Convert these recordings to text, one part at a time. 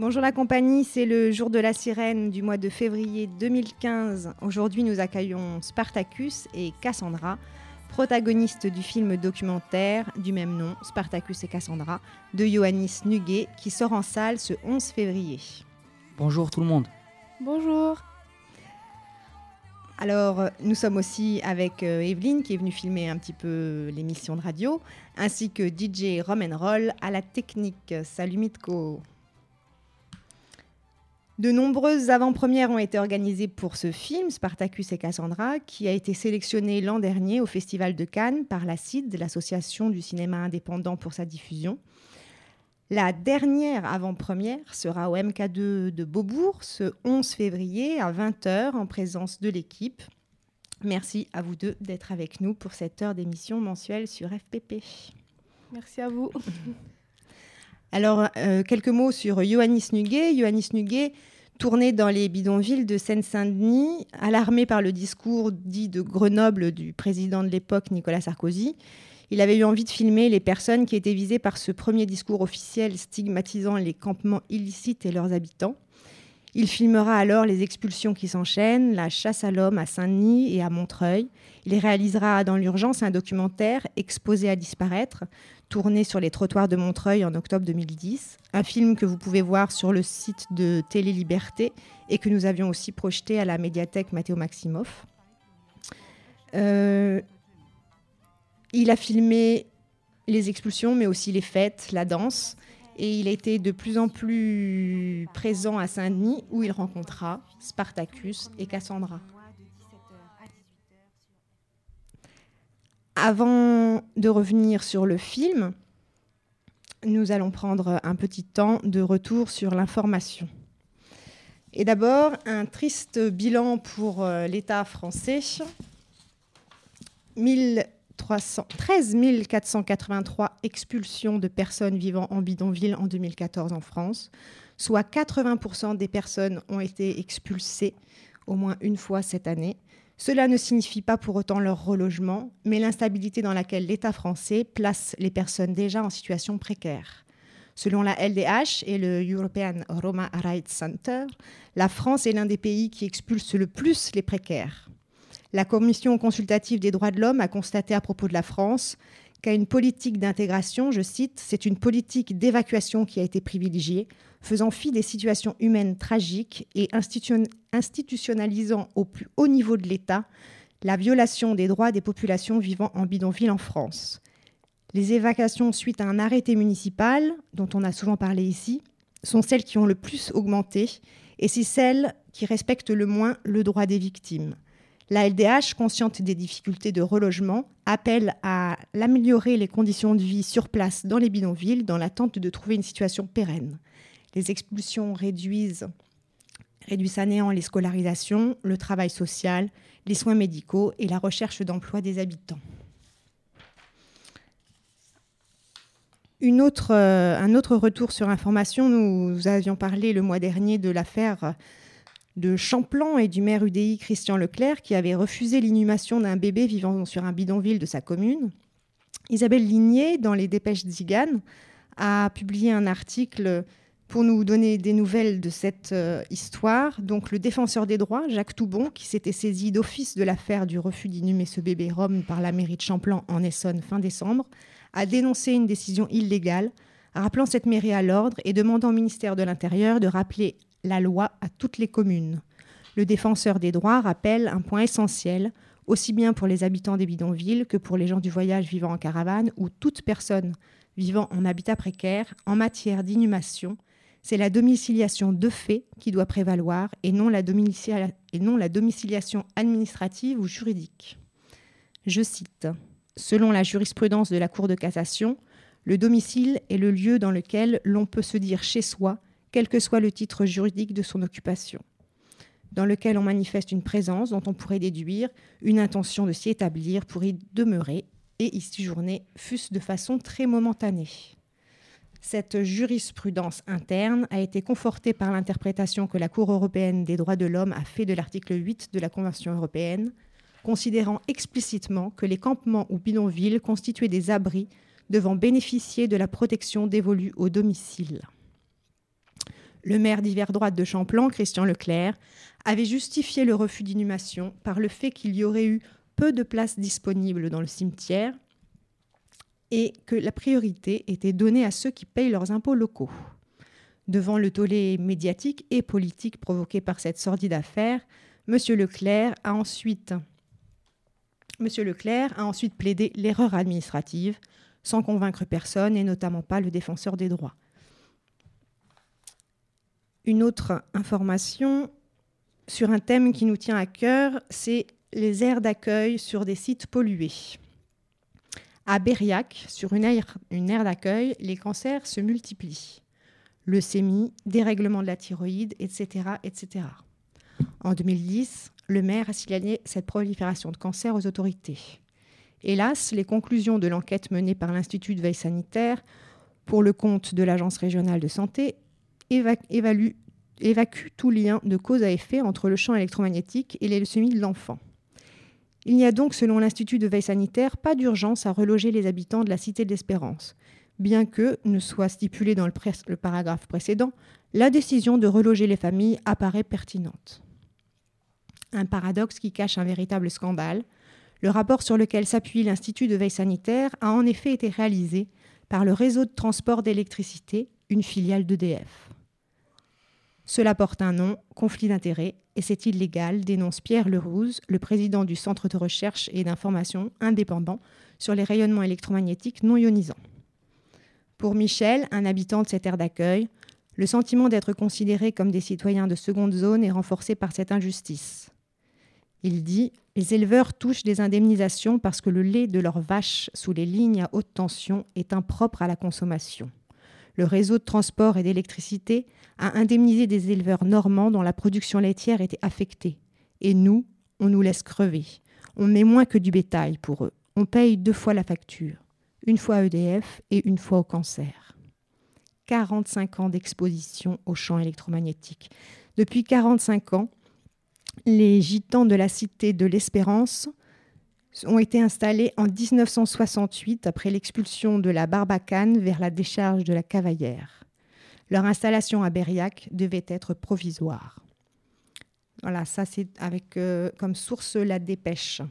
Bonjour la compagnie, c'est le jour de la sirène du mois de février 2015. Aujourd'hui, nous accueillons Spartacus et Cassandra, protagonistes du film documentaire du même nom, Spartacus et Cassandra, de Ioannis Nuguet, qui sort en salle ce 11 février. Bonjour tout le monde. Bonjour. Alors, nous sommes aussi avec euh, Evelyne qui est venue filmer un petit peu l'émission de radio, ainsi que DJ Roll à la technique. Salut Mitko. De nombreuses avant-premières ont été organisées pour ce film, Spartacus et Cassandra, qui a été sélectionné l'an dernier au Festival de Cannes par la CID, l'Association du cinéma indépendant pour sa diffusion. La dernière avant-première sera au MK2 de Beaubourg ce 11 février à 20h en présence de l'équipe. Merci à vous deux d'être avec nous pour cette heure d'émission mensuelle sur FPP. Merci à vous. Alors, euh, quelques mots sur Ioannis Nuguet. Ioannis Nuguet, tourné dans les bidonvilles de Seine-Saint-Denis, alarmé par le discours dit de Grenoble du président de l'époque, Nicolas Sarkozy. Il avait eu envie de filmer les personnes qui étaient visées par ce premier discours officiel stigmatisant les campements illicites et leurs habitants. Il filmera alors les expulsions qui s'enchaînent, la chasse à l'homme à Saint-Denis et à Montreuil. Il réalisera dans l'urgence un documentaire exposé à disparaître tourné sur les trottoirs de Montreuil en octobre 2010, un film que vous pouvez voir sur le site de Télé Liberté et que nous avions aussi projeté à la médiathèque Mathéo Maximoff. Euh, il a filmé les expulsions, mais aussi les fêtes, la danse, et il été de plus en plus présent à Saint-Denis, où il rencontra Spartacus et Cassandra. Avant de revenir sur le film, nous allons prendre un petit temps de retour sur l'information. Et d'abord, un triste bilan pour euh, l'État français. 13 483 expulsions de personnes vivant en bidonville en 2014 en France, soit 80% des personnes ont été expulsées au moins une fois cette année. Cela ne signifie pas pour autant leur relogement, mais l'instabilité dans laquelle l'État français place les personnes déjà en situation précaire. Selon la LDH et le European Roma Rights Center, la France est l'un des pays qui expulse le plus les précaires. La Commission consultative des droits de l'homme a constaté à propos de la France qu'à une politique d'intégration, je cite, c'est une politique d'évacuation qui a été privilégiée, faisant fi des situations humaines tragiques et institutionnalisant au plus haut niveau de l'État la violation des droits des populations vivant en bidonville en France. Les évacuations suite à un arrêté municipal, dont on a souvent parlé ici, sont celles qui ont le plus augmenté et c'est celles qui respectent le moins le droit des victimes. La LDH, consciente des difficultés de relogement, appelle à l'améliorer les conditions de vie sur place dans les bidonvilles dans l'attente de trouver une situation pérenne. Les expulsions réduisent, réduisent à néant les scolarisations, le travail social, les soins médicaux et la recherche d'emploi des habitants. Euh, un autre retour sur information, nous avions parlé le mois dernier de l'affaire de Champlan et du maire UDI Christian Leclerc qui avait refusé l'inhumation d'un bébé vivant sur un bidonville de sa commune. Isabelle Ligné, dans les dépêches Zigane, a publié un article pour nous donner des nouvelles de cette euh, histoire. Donc le défenseur des droits, Jacques Toubon, qui s'était saisi d'office de l'affaire du refus d'inhumer ce bébé Rome par la mairie de Champlan en Essonne fin décembre, a dénoncé une décision illégale, rappelant cette mairie à l'ordre et demandant au ministère de l'Intérieur de rappeler la loi à toutes les communes. Le défenseur des droits rappelle un point essentiel, aussi bien pour les habitants des bidonvilles que pour les gens du voyage vivant en caravane ou toute personne vivant en habitat précaire en matière d'inhumation. C'est la domiciliation de fait qui doit prévaloir et non la, domiciliation administrative ou juridique. Je cite Selon la jurisprudence de la Cour de cassation, le domicile est le lieu dans lequel l'on peut se dire chez soi, quel que soit le titre juridique de son occupation, dans lequel on manifeste une présence dont on pourrait déduire une intention de s'y établir pour y demeurer et y séjourner, fût-ce de façon très momentanée. Cette jurisprudence interne a été confortée par l'interprétation que la Cour européenne des droits de l'homme a fait de l'article 8 de la Convention européenne, considérant explicitement que les campements ou bidonvilles constituaient des abris devant bénéficier de la protection dévolue au domicile. Le maire d'hiver droite de Champlain, Christian Leclerc, avait justifié le refus d'inhumation par le fait qu'il y aurait eu peu de places disponibles dans le cimetière et que la priorité était donnée à ceux qui payent leurs impôts locaux. Devant le tollé médiatique et politique provoqué par cette sordide affaire, M. Leclerc a ensuite, Monsieur Leclerc a ensuite plaidé l'erreur administrative, sans convaincre personne, et notamment pas le défenseur des droits. Une autre information sur un thème qui nous tient à cœur, c'est les aires d'accueil sur des sites pollués. À Bériac, sur une aire, d'accueil, les cancers se multiplient. Leucémie, dérèglement de la thyroïde, etc., etc. En 2010, le maire a signalé cette prolifération de cancers aux autorités. Hélas, les conclusions de l'enquête menée par l'Institut de veille sanitaire pour le compte de l'Agence régionale de santé évaluent, évacuent tout lien de cause à effet entre le champ électromagnétique et les de l'enfant. Il n'y a donc, selon l'Institut de veille sanitaire, pas d'urgence à reloger les habitants de la Cité de l'Espérance, bien que, ne soit stipulé dans le paragraphe précédent, la décision de reloger les familles apparaît pertinente. Un paradoxe qui cache un véritable scandale, le rapport sur lequel s'appuie l'Institut de veille sanitaire a en effet été réalisé par le réseau de transport d'électricité, une filiale d'EDF. Cela porte un nom, conflit d'intérêts, et c'est illégal, dénonce Pierre Lerouse, le président du Centre de recherche et d'information indépendant sur les rayonnements électromagnétiques non ionisants. Pour Michel, un habitant de cette aire d'accueil, le sentiment d'être considéré comme des citoyens de seconde zone est renforcé par cette injustice. Il dit Les éleveurs touchent des indemnisations parce que le lait de leurs vaches sous les lignes à haute tension est impropre à la consommation. Le réseau de transport et d'électricité a indemnisé des éleveurs normands dont la production laitière était affectée. Et nous, on nous laisse crever. On met moins que du bétail pour eux. On paye deux fois la facture, une fois à EDF et une fois au cancer. 45 ans d'exposition au champ électromagnétique. Depuis 45 ans, les gitans de la cité de l'Espérance ont été installés en 1968 après l'expulsion de la Barbacane vers la décharge de la Cavaillère. Leur installation à Berriac devait être provisoire. Voilà, ça c'est avec euh, comme source la dépêche.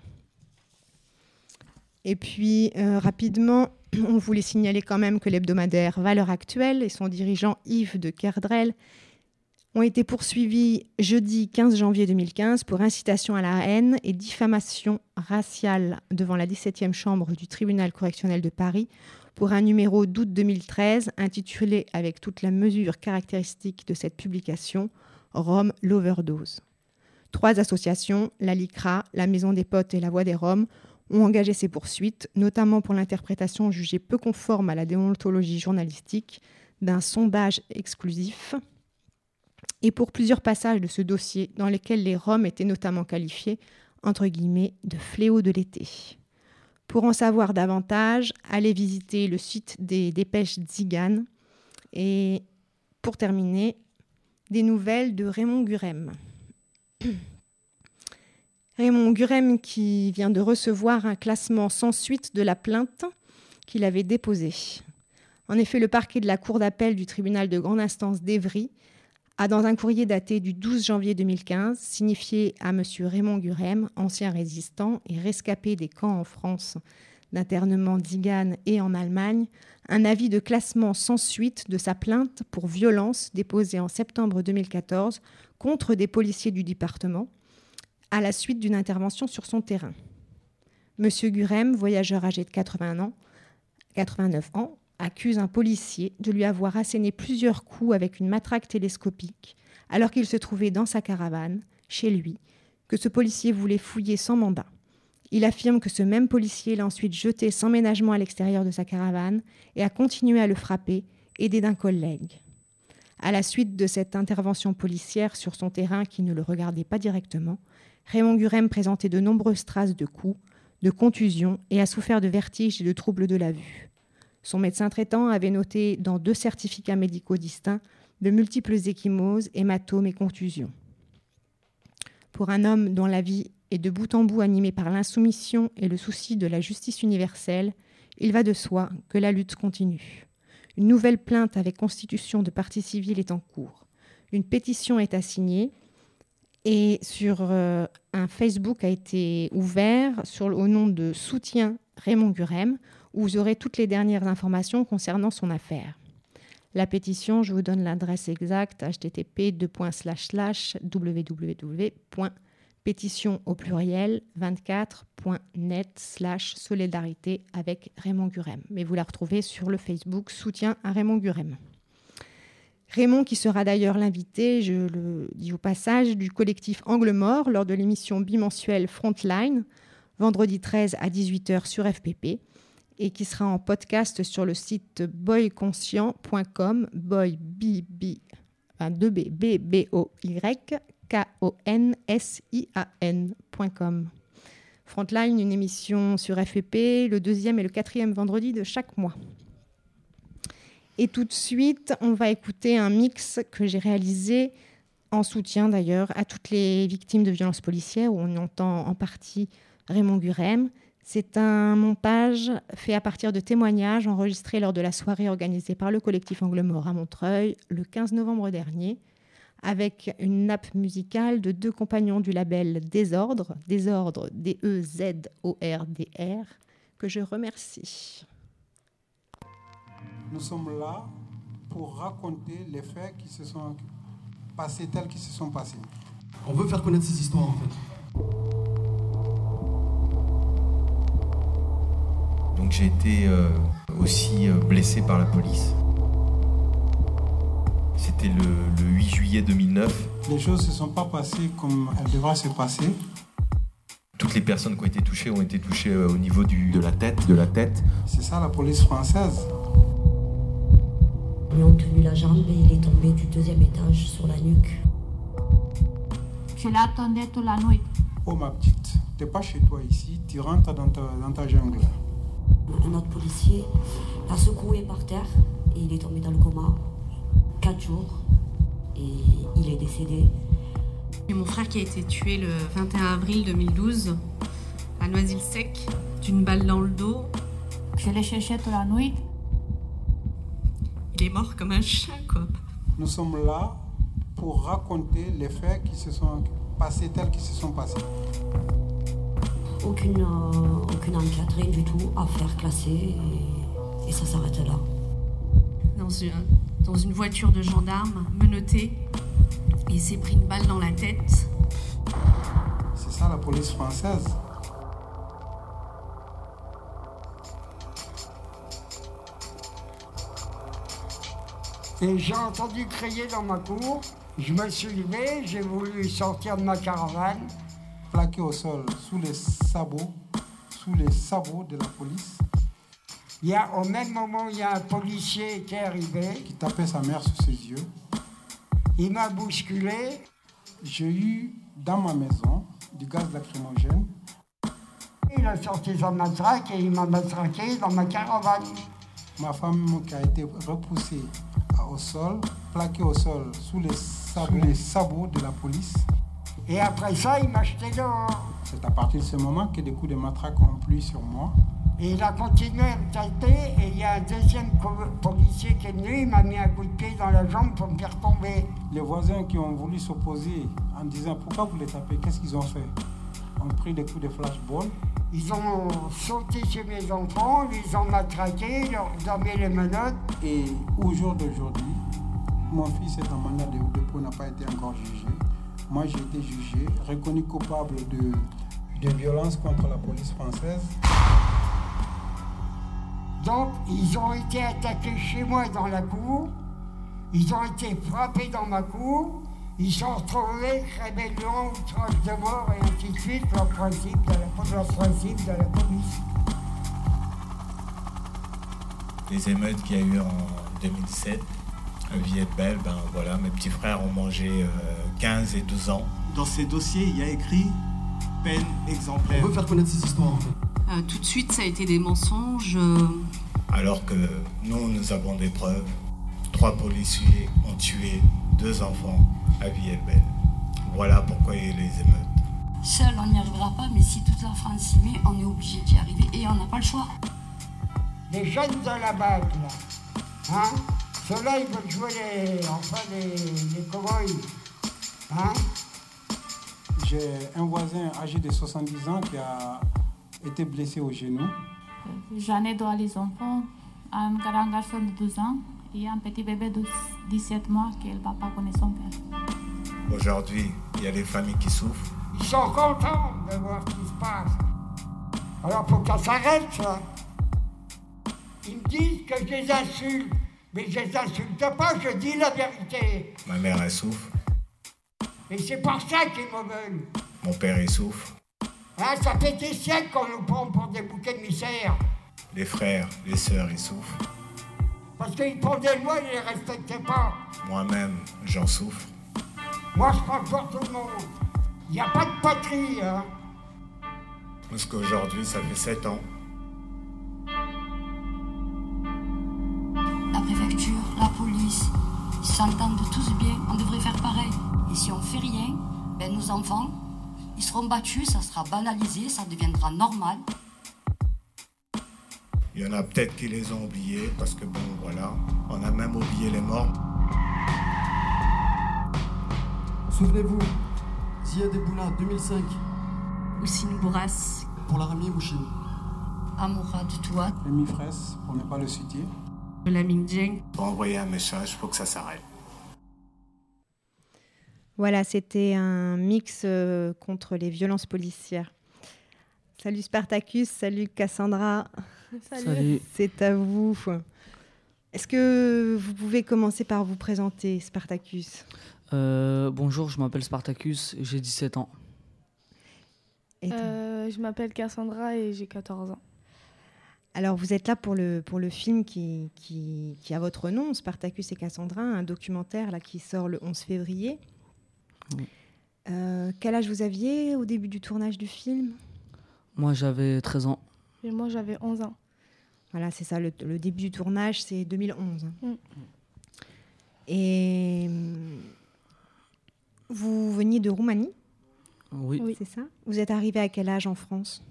Et puis euh, rapidement, on voulait signaler quand même que l'hebdomadaire Valeurs Actuelles et son dirigeant Yves de Kerdrel ont été poursuivis jeudi 15 janvier 2015 pour incitation à la haine et diffamation raciale devant la 17e chambre du tribunal correctionnel de Paris pour un numéro d'août 2013 intitulé avec toute la mesure caractéristique de cette publication Rome l'overdose. Trois associations, la LICRA, la Maison des Potes et la Voix des Roms, ont engagé ces poursuites, notamment pour l'interprétation jugée peu conforme à la déontologie journalistique d'un sondage exclusif et pour plusieurs passages de ce dossier dans lesquels les Roms étaient notamment qualifiés, entre guillemets, de fléau de l'été. Pour en savoir davantage, allez visiter le site des dépêches Zigan. Et pour terminer, des nouvelles de Raymond Gurem. Raymond Gurem qui vient de recevoir un classement sans suite de la plainte qu'il avait déposée. En effet, le parquet de la Cour d'appel du tribunal de grande instance d'Evry a, dans un courrier daté du 12 janvier 2015, signifié à M. Raymond Gurem, ancien résistant et rescapé des camps en France d'internement d'Igan et en Allemagne, un avis de classement sans suite de sa plainte pour violence déposée en septembre 2014 contre des policiers du département à la suite d'une intervention sur son terrain. M. Gurem, voyageur âgé de 80 ans, 89 ans, accuse un policier de lui avoir asséné plusieurs coups avec une matraque télescopique alors qu'il se trouvait dans sa caravane, chez lui, que ce policier voulait fouiller sans mandat. Il affirme que ce même policier l'a ensuite jeté sans ménagement à l'extérieur de sa caravane et a continué à le frapper, aidé d'un collègue. À la suite de cette intervention policière sur son terrain qui ne le regardait pas directement, Raymond Gurem présentait de nombreuses traces de coups, de contusions et a souffert de vertiges et de troubles de la vue. Son médecin traitant avait noté dans deux certificats médicaux distincts de multiples échymoses, hématomes et contusions. Pour un homme dont la vie est de bout en bout animée par l'insoumission et le souci de la justice universelle, il va de soi que la lutte continue. Une nouvelle plainte avec constitution de partie civile est en cours. Une pétition est assignée et sur euh, un Facebook a été ouvert au nom de Soutien Raymond Gurem, où vous aurez toutes les dernières informations concernant son affaire. La pétition, je vous donne l'adresse exacte http www.pétition au pluriel 24.net slash solidarité avec Raymond Gurem. Mais vous la retrouvez sur le Facebook Soutien à Raymond Gurem. Raymond, qui sera d'ailleurs l'invité, je le dis au passage, du collectif Angle Mort lors de l'émission bimensuelle Frontline, vendredi 13 à 18h sur FPP, et qui sera en podcast sur le site boyconscient.com, boy, b, b, enfin 2b, b, b, o, y, k, o, n, s, i, a, n.com. Frontline, une émission sur FPP, le deuxième et le quatrième vendredi de chaque mois. Et tout de suite, on va écouter un mix que j'ai réalisé en soutien d'ailleurs à toutes les victimes de violences policières, où on entend en partie Raymond Gurem. C'est un montage fait à partir de témoignages enregistrés lors de la soirée organisée par le collectif Angle Mort à Montreuil le 15 novembre dernier, avec une nappe musicale de deux compagnons du label Désordre, Désordre, D-E-Z-O-R-D-R, que je remercie. Nous sommes là pour raconter les faits qui se sont passés tels qu'ils se sont passés. On veut faire connaître ces histoires en fait. Donc j'ai été euh, aussi euh, blessé par la police. C'était le, le 8 juillet 2009. Les choses ne se sont pas passées comme elles devraient se passer. Toutes les personnes qui ont été touchées ont été touchées euh, au niveau du, de la tête, de la tête. C'est ça la police française. Ils lui ont tenu la jambe et il est tombé du deuxième étage sur la nuque. Je l'attendais toute la nuit. Oh ma petite, t'es pas chez toi ici, tu rentres dans ta, dans ta jungle. Un autre policier l'a secoué par terre et il est tombé dans le coma. Quatre jours et il est décédé. Et mon frère qui a été tué le 21 avril 2012 à Noisy-le-Sec d'une balle dans le dos. Je l'ai cherché toute la nuit. Il est mort comme un chien, quoi. Nous sommes là pour raconter les faits qui se sont passés tels qu'ils se sont passés. Aucune, euh, aucune enquête, rien du tout, affaire classée et, et ça s'arrête là. Dans une, dans une voiture de gendarme, menotté. Il s'est pris une balle dans la tête. C'est ça la police française? Et j'ai entendu crier dans ma cour. Je me suis levé, j'ai voulu sortir de ma caravane. Plaqué au sol sous les sabots, sous les sabots de la police. Il y a, au même moment, il y a un policier qui est arrivé. Qui tapait sa mère sur ses yeux. Il m'a bousculé. J'ai eu dans ma maison du gaz lacrymogène. Il a sorti son matraque et il m'a matraqué dans ma caravane. Ma femme qui a été repoussée au sol, plaquée au sol sous les sabots, sous les sabots de la police. Et après ça, il m'a jeté dehors. C'est à partir de ce moment que des coups de matraque ont plu sur moi. Et il a continué à me taper et il y a un deuxième policier qui est venu, il m'a mis un coup de pied dans la jambe pour me faire tomber. Les voisins qui ont voulu s'opposer en disant pourquoi vous les tapez, qu'est-ce qu'ils ont fait? Ont pris des coups de flashball. Ils ont sauté chez mes enfants, ils ont matraqué, ils leur ont mis les menottes. Et au jour d'aujourd'hui, mon fils est en mandat de dépôt, n'a pas été encore jugé. Moi, j'ai été jugé, reconnu coupable de, de violence contre la police française. Donc, ils ont été attaqués chez moi dans la cour. Ils ont été frappés dans ma cour. Ils sont retrouvés rébellion, outrage de mort et ainsi de suite, le principe de la, le principe de la police. Les émeutes qu'il y a eu en 2007, à Villette-Belle, ben voilà, mes petits frères ont mangé euh, 15 et 12 ans. Dans ces dossiers, il y a écrit peine exemplaire. On veut faire connaître ces histoires en fait. Euh, tout de suite, ça a été des mensonges. euh, Alors que nous, nous avons des preuves. Trois policiers ont tué deux enfants à Villette-Belle. Voilà pourquoi il y a les émeutes. Seul, on n'y arrivera pas, mais si toute la France s'y met, on est obligé d'y arriver et on n'a pas le choix. Les jeunes de la BAC, là, hein Ceux-là, ils veulent jouer les, enfin, les, les cow-boys, hein? J'ai un voisin âgé de 70 ans qui a été blessé au genou. J'en ai deux les enfants, un grand garçon de 12 ans et un petit bébé de 17 mois qui ne va pas connaître son père. Aujourd'hui, il y a des familles qui souffrent. Ils sont contents de voir ce qui se passe. Alors, faut que ça s'arrête, ça. Ils me disent que je les insulte. Mais je les insulte pas, je dis la vérité. Ma mère, elle souffre. Et c'est pour ça qu'ils me veulent. Mon père, il souffre. Hein, ça fait des siècles qu'on nous prend pour des bouquets de misère. Les frères, les sœurs, ils souffrent. Parce qu'ils prennent des lois, ils ne les respectaient pas. Moi-même, j'en souffre. Moi, je parle pour tout le monde. Il n'y a pas de patrie, hein. Parce qu'aujourd'hui, ça fait 7 ans. La préfecture, la police, ils s'entendent tous bien, on si on fait rien, ben nos enfants, ils seront battus, ça sera banalisé, ça deviendra normal. Il y en a peut-être qui les ont oubliés, parce que bon, voilà, on a même oublié les morts. Souvenez-vous, Zia Deboula, 2005, Houssine Bourras, pour l'armée Mouchine. Amourad Touat, Rémi Fraisse, pour ne pas le citer. Lamine Dieng. Pour envoyer un message, faut que ça s'arrête. Voilà, c'était un mix euh, contre les violences policières. Salut Spartacus, salut Cassandra. Salut. Salut. C'est à vous. Est-ce que vous pouvez commencer par vous présenter, Spartacus? Euh, bonjour, je m'appelle Spartacus, j'ai 17 ans. Et Euh, je m'appelle Cassandra et j'ai 14 ans. Alors, vous êtes là pour le, pour le film qui, qui, qui a votre nom, Spartacus et Cassandra, un documentaire là, qui sort le 11 février. Euh, quel âge vous aviez au début du tournage du film? Moi, j'avais 13 ans. Et moi, j'avais 11 ans. Voilà, c'est ça, le, le début du tournage, c'est 2011. Mm. Et hum, vous veniez de Roumanie, Oui. Oui. c'est ça? Vous êtes arrivé à quel âge en France?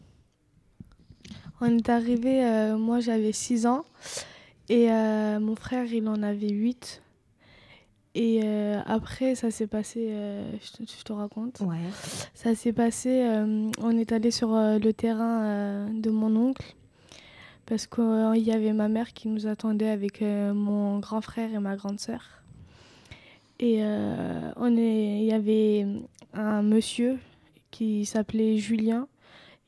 On est arrivé, euh, moi j'avais 6 ans et euh, mon frère il en avait 8. Et euh, après, ça s'est passé, euh, je, te, je te raconte. Ouais. Ça s'est passé, euh, on est allé sur le terrain de mon oncle parce qu'il y avait ma mère qui nous attendait avec mon grand frère et ma grande sœur. Et on est, il y avait un monsieur qui s'appelait Julien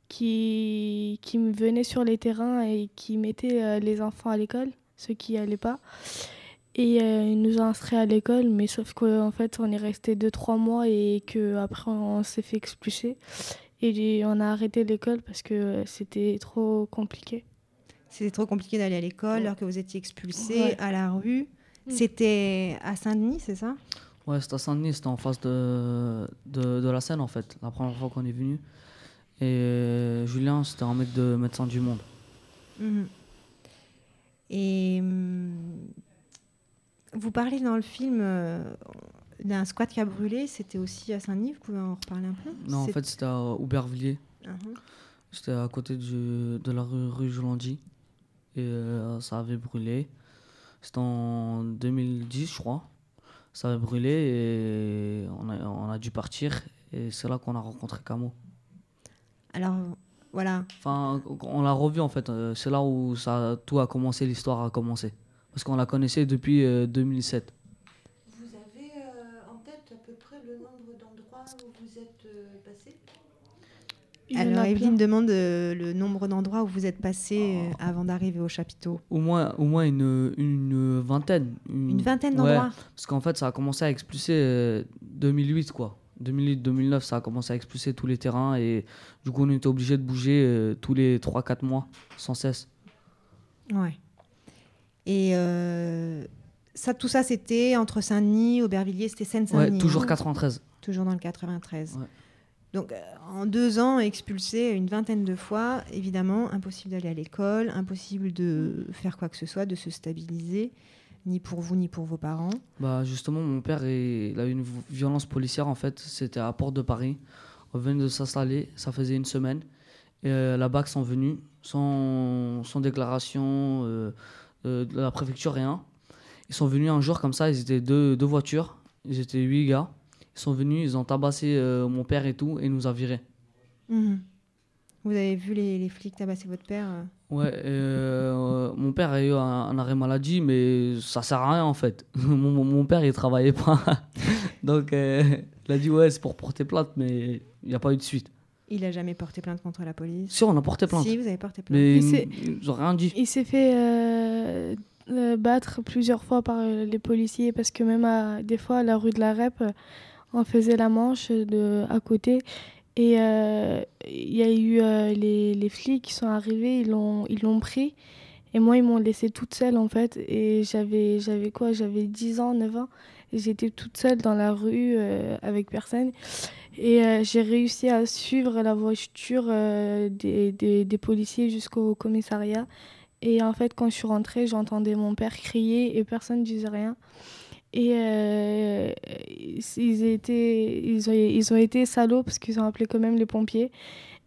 qui, qui venait sur les terrains et qui mettait les enfants à l'école, ceux qui n'y allaient pas. Et euh, il nous a inscrits à l'école, mais sauf qu'en fait, on est resté 2-3 mois et qu'après, on s'est fait expulser. Et on a arrêté l'école parce que c'était trop compliqué. C'était trop compliqué d'aller à l'école Ouais. alors que vous étiez expulsé Ouais. à la rue. Mm. C'était à Saint-Denis, c'est ça? Ouais, c'était à Saint-Denis, c'était en face de, de, de la scène en fait, la première fois qu'on est venu. Et euh, Julien, c'était un mec de médecin du monde. Mhm. Et hum, vous parlez dans le film euh, d'un squat qui a brûlé, c'était aussi à Saint-Denis, vous pouvez en reparler un peu? Non, en fait, c'était à Aubervilliers. Mhm. C'était à côté du- de la rue, rue Jolandy. Et euh, ça avait brûlé. C'était en 2010, je crois. Ça avait brûlé et on a, on a dû partir. Et c'est là qu'on a rencontré Camo. Alors, voilà. Enfin, on l'a revu en fait. Euh, C'est là où ça, tout a commencé, l'histoire a commencé. Parce qu'on la connaissait depuis euh, 2007. Vous avez euh, en tête à peu près le nombre d'endroits où vous êtes euh, passé? Alors, a Evelyne demande euh, le nombre d'endroits où vous êtes passé euh, avant d'arriver au chapiteau. Au moins, au moins une, une vingtaine. Une vingtaine Ouais, d'endroits Parce qu'en fait, ça a commencé à expulser euh, 2008, quoi. 2008-2009, ça a commencé à expulser tous les terrains et du coup, on était obligé de bouger euh, tous les 3-4 mois, sans cesse. Ouais. Et euh, ça, tout ça, c'était entre Saint-Denis, Aubervilliers, c'était Seine-Saint-Denis. Ouais, toujours hein 93. Toujours dans le 93. Ouais. Donc, euh, en deux ans, expulsé une vingtaine de fois, évidemment, impossible d'aller à l'école, impossible de faire quoi que ce soit, de se stabiliser, ni pour vous, ni pour vos parents. Bah justement, mon père, il, a eu une violence policière en fait. C'était à Porte de Paris. On venait de s'installer, ça faisait une semaine. Et euh, la BAC sont venus sans, sans déclaration euh, de la préfecture, rien. Ils sont venus un jour comme ça, ils étaient deux, deux voitures, ils étaient huit gars. Ils sont venus, ils ont tabassé euh, mon père et tout, et nous a virés. Mhm. Vous avez vu les, les flics tabasser votre père euh Ouais, euh, mon père a eu un, un arrêt maladie, mais ça sert à rien en fait. mon, mon- père, il travaillait pas. Donc, euh, il a dit ouais, c'est pour porter plainte, mais il n'y a pas eu de suite. Il a jamais porté plainte contre la police. Si, on a porté plainte. Si, vous avez porté plainte. Mais Il s'est- ils ils ont rien dit. Il s'est fait euh, euh, battre plusieurs fois par euh, les policiers parce que même à, des fois à la rue de la Rep, on faisait la manche de, à côté. Et euh, il y a eu euh, les, les flics qui sont arrivés, ils l'ont ils l'ont pris. Et moi ils m'ont laissé toute seule en fait. Et j'avais j'avais quoi? J'avais 10 ans, 9 ans. Et j'étais toute seule dans la rue euh, avec personne et euh, j'ai réussi à suivre la voiture euh, des, des, des policiers jusqu'au commissariat. Et en fait, quand je suis rentrée, j'entendais mon père crier et personne ne disait rien. Et euh, ils, étaient, ils, ont, ils ont été salauds parce qu'ils ont appelé quand même les pompiers.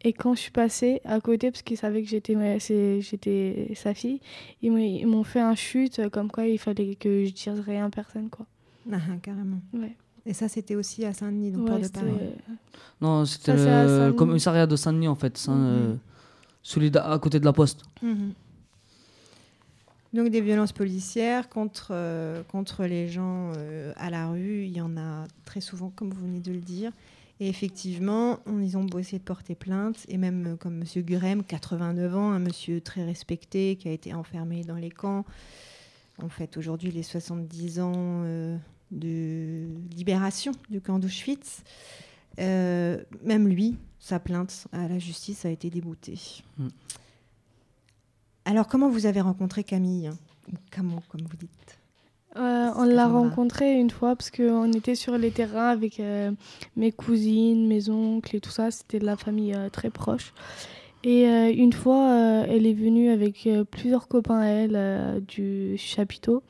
Et quand je suis passée à côté, parce qu'ils savaient que j'étais ma- c'est- j'étais sa fille, ils m'ont- ils m'ont fait un chute comme quoi il fallait que je dise rien à personne. Quoi. Ah, carrément. Ouais. Et ça, c'était aussi à Saint-Denis, donc Ouais, Port de Paris. Non, c'était le Saint-Denis. commissariat de Saint-Denis en fait, Saint- Mhm. euh, celui d'à- à côté de la poste. Mhm. Donc des violences policières contre, euh, contre les gens euh, à la rue, il y en a très souvent, comme vous venez de le dire. Et effectivement, on, ils ont beau essayer de porter plainte, et même euh, comme M. Gurem, 89 ans, un monsieur très respecté qui a été enfermé dans les camps. En fait, aujourd'hui, les 70 ans euh, de libération du camp d'Auschwitz. Euh, même lui, sa plainte à la justice a été déboutée. Mm. Alors, comment vous avez rencontré Camille hein Ou Camon, comme vous dites Euh, on l'a Cassandra. rencontré une fois parce qu'on était sur les terrains avec euh, mes cousines, mes oncles et tout ça. C'était de la famille euh, très proche. Et euh, une fois, euh, elle est venue avec euh, plusieurs copains à elle euh, du chapiteau.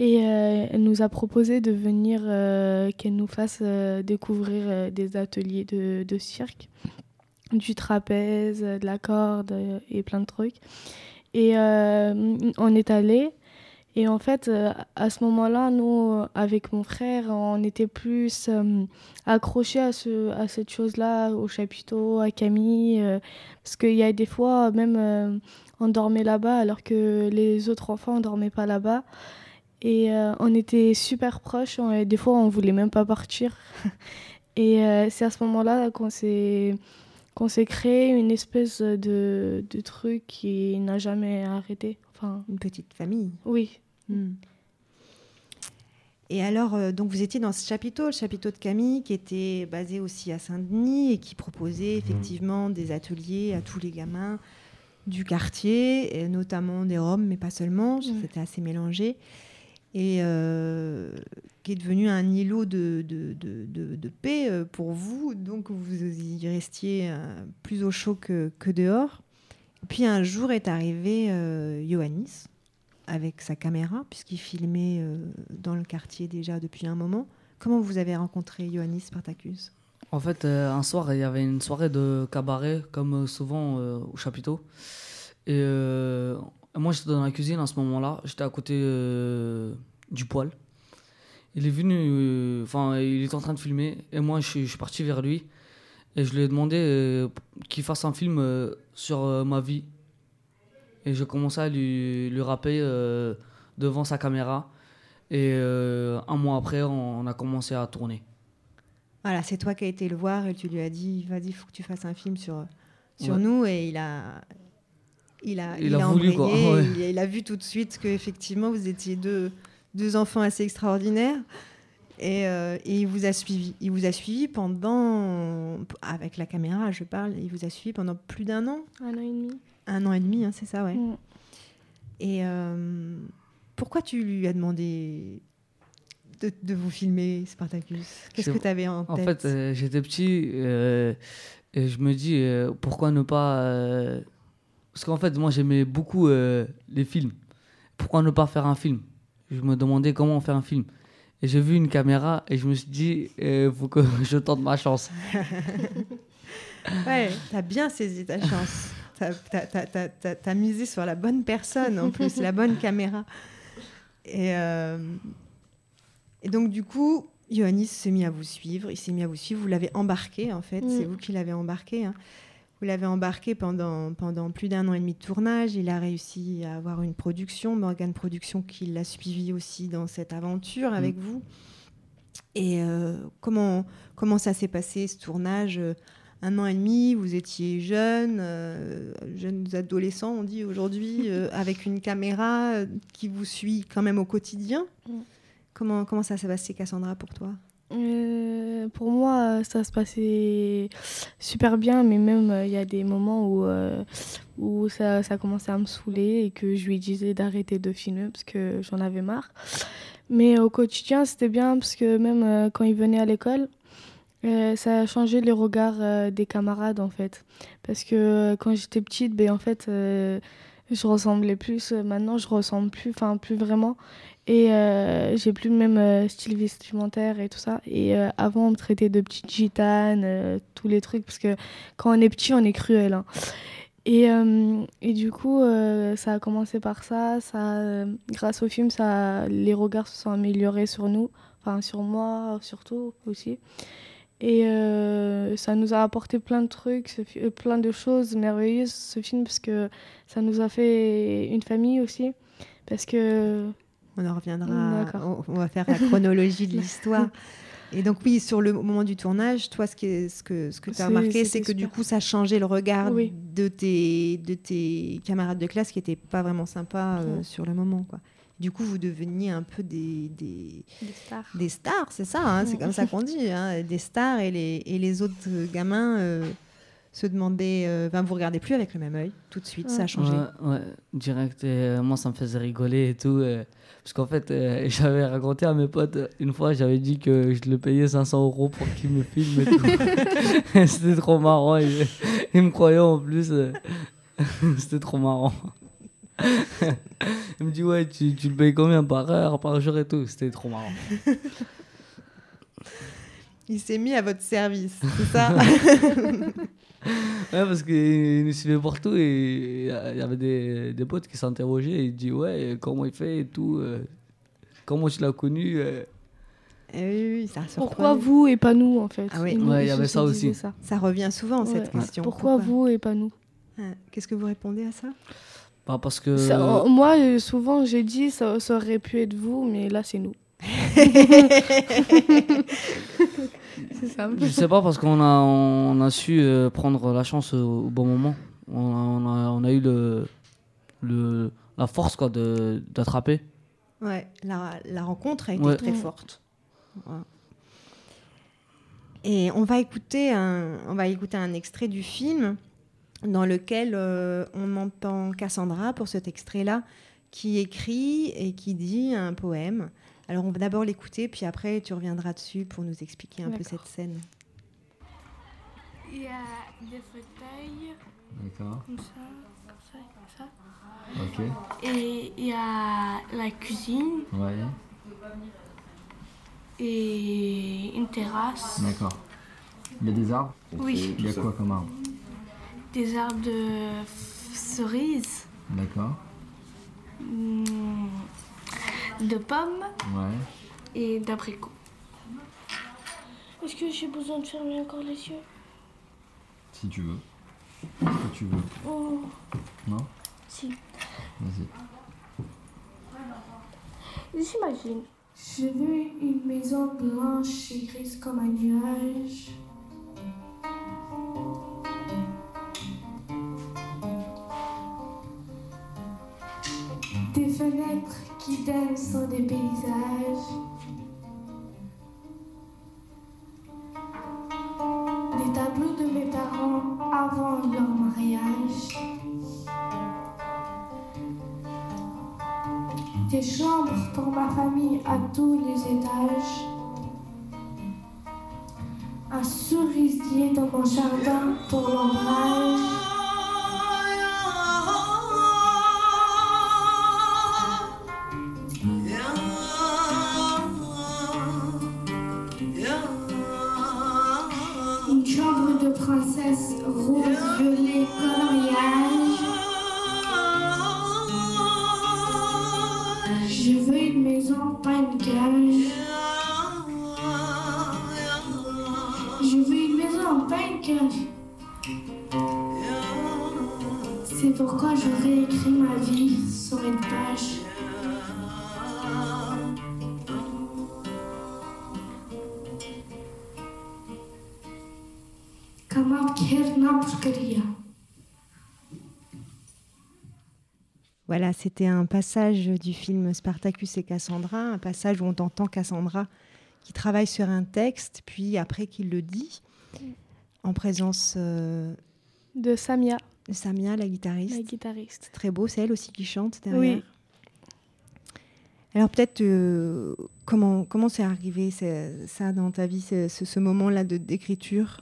Et euh, elle nous a proposé de venir, euh, qu'elle nous fasse euh, découvrir des ateliers de, de cirque, du trapèze, de la corde et plein de trucs. Et on est allé. Et en fait, à ce moment-là, nous, avec mon frère, on était plus accrochés à, ce, à cette chose-là, au chapiteau, à Camille. parce qu'il y a des fois, même, on dormait là-bas alors que les autres enfants ne dormaient pas là-bas. Et euh, on était super proches. on- et des fois, on voulait même pas partir. et euh, c'est à ce moment-là qu'on s'est qu'on s'est créé une espèce de, de truc qui n'a jamais arrêté. Enfin, Une petite famille. oui. Hmm. Et alors, euh, donc vous étiez dans ce chapiteau, le chapiteau de Camille, qui était basé aussi à Saint-Denis et qui proposait effectivement des ateliers à tous les gamins du quartier, et notamment des Roms, mais pas seulement, c'était assez mélangé, et euh, qui est devenu un îlot de, de, de- paix euh, pour vous, donc vous y restiez euh, plus au chaud que, que dehors. Puis un jour est arrivé Ioannis, avec sa caméra, puisqu'il filmait dans le quartier déjà depuis un moment. Comment vous avez rencontré Ioannis Spartacus? En fait, un soir, il y avait une soirée de cabaret, comme souvent au chapiteau. Et moi, j'étais dans la cuisine à ce moment-là. J'étais à côté euh, du poêle. Il est venu, euh, enfin, il était en train de filmer. Et moi, je, suis- je suis parti vers lui. Et je lui ai demandé euh, qu'il fasse un film sur ma vie. Et j'ai commencé à lui, lui rapper devant sa caméra. Et un mois après, on- on a commencé à tourner. Voilà, c'est toi qui as été le voir et tu lui as dit vas-y, il faut que tu fasses un film sur, sur Ouais. nous. Et il a. Il a, Il a voulu, quoi. embrayé, Ouais. il, il a vu tout de suite qu'effectivement, vous étiez deux, deux enfants assez extraordinaires. Et, euh, et il vous a suivi. Il vous a suivi pendant. Avec la caméra, je parle. Il vous a suivi pendant plus d'un an Un an et demi. Un an et demi, hein, c'est ça, ouais. Mm. Et euh, pourquoi tu lui as demandé de, de vous filmer, Spartacus? Qu'est-ce que tu avais en tête En fait, euh, j'étais petit euh, et je me dis euh, pourquoi ne pas. Euh, Parce qu'en fait, moi j'aimais beaucoup euh, les films. Pourquoi ne pas faire un film? Je me demandais comment faire un film. Et j'ai vu une caméra et je me suis dit il faut que je tente ma chance. Ouais, t'as bien saisi ta chance. T'as t'as- t'as- t'as- t'as- t'as misé sur la bonne personne en plus, la bonne caméra. Et, euh, et donc du coup, Ioannis s'est mis à vous suivre. Il s'est mis à vous suivre. Vous l'avez embarqué en fait. Mm. C'est vous qui l'avez embarqué. hein. Vous l'avez embarqué pendant, pendant plus d'un an et demi de tournage. Il a réussi à avoir une production, Morgan Production, qui l'a suivi aussi dans cette aventure avec Mm. vous. Et euh, comment, comment ça s'est passé ce tournage euh, Un an et demi, vous étiez jeune, euh, jeunes adolescents, on dit aujourd'hui, euh, avec une caméra qui vous suit quand même au quotidien. Mm. Comment, comment ça s'est passé, Cassandra, pour toi? Euh, pour moi, ça se passait super bien, mais même euh, il y a des moments où, euh, où ça, ça commençait à me saouler et que je lui disais d'arrêter de filmer parce que j'en avais marre. Mais au quotidien, c'était bien parce que même euh, quand il venait à l'école, euh, ça a changé les regards euh, des camarades en fait. Parce que euh, quand j'étais petite, ben, en fait, euh, je ressemblais plus. euh, Maintenant, je ressemble plus, enfin, plus vraiment. Et euh, j'ai plus le même euh, style vestimentaire et tout ça. Et euh, avant, on me traitait de petite gitane, euh, tous les trucs, parce que quand on est petit, on est cruel. hein. Et, et du coup, ça a commencé par ça. ça grâce au film, ça, les regards se sont améliorés sur nous, enfin sur moi surtout aussi. Et ça nous a apporté plein de trucs, plein de choses merveilleuses, ce film, parce que ça nous a fait une famille aussi. Parce que. On en reviendra. On, on va faire la chronologie de l'histoire. Et donc oui, sur le moment du tournage, toi, ce, qui est- ce que, ce que tu as remarqué, c'est que du coup, ça a changé le regard Oui. de, tes, de tes camarades de classe qui n'étaient pas vraiment sympas euh, sur le moment. Quoi. Du coup, vous deveniez un peu des, des, Des stars. des stars, c'est ça, hein, c'est comme ça qu'on dit, hein, des stars et les, et les autres euh, gamins euh, se demandaient, euh, ben, vous regardez plus avec le même œil, tout de suite, ça a changé. Ouais, ouais, direct. euh, moi, ça me faisait rigoler et tout. Parce qu'en fait, euh, j'avais raconté à mes potes, une fois, j'avais dit que je le payais 500 euros pour qu'il me filme et tout. C'était trop marrant. Ils, ils me croyaient en plus. euh, C'était trop marrant. Il me dit, ouais, tu, tu le payes combien par heure, par jour et tout. C'était trop marrant. Il s'est mis à votre service, c'est ça? Ouais, parce qu'il nous suivait partout et il y avait des, des potes qui s'interrogeaient et il dit ouais, comment il fait et tout, euh, comment tu l'as connu. euh. Eh oui, oui, ça Pourquoi vous et pas nous, en fait? Ah oui. Ouais, il y avait ça aussi. ça. Ça revient souvent, cette Ouais. question. Pourquoi, vous et pas nous? Ah, Qu'est-ce que vous répondez à ça? Bah, parce que. Ça, euh, Moi, euh, souvent, j'ai dit ça, ça aurait pu être vous, mais là, c'est nous. simple. Je sais pas parce qu'on a, on a su euh, prendre la chance au, au bon moment. On a, on a, on a eu le, le, la force quoi, de, d'attraper. Ouais, la, la rencontre a été Ouais. très forte. Et on va écouter un, on va écouter un extrait du film dans lequel euh, on entend Cassandra pour cet extrait-là qui écrit et qui dit un poème. Alors on va d'abord l'écouter, puis après tu reviendras dessus pour nous expliquer un peu cette scène. Il y a des fauteuils D'accord. comme ça, comme ça, comme ça. Ok. Et il y a la cuisine Ouais. et une terrasse. D'accord. Il y a des arbres Oui. Il y a quoi comme arbre Des arbres de cerises, D'accord. De pommes Ouais. et d'abricots. Est-ce que j'ai besoin de fermer encore les yeux? Si tu veux. Ce que tu veux. Oh, Non? Si. Vas-y. J'imagine, Je veux une maison blanche et grise comme un nuage. Qui donnent des paysages. Des tableaux de mes parents avant leur mariage. Des chambres pour ma famille à tous les étages. Un cerisier dans mon jardin pour l'ombrage. C'était un passage du film Spartacus et Cassandra, un passage où on entend Cassandra qui travaille sur un texte, puis après qu'il le dit, en présence euh, De Samia, Samia, la guitariste. la guitariste. Très beau, c'est elle aussi qui chante derrière. Oui. Alors peut-être euh, comment comment c'est arrivé ça dans ta vie, ce, ce- ce moment-là de d'écriture?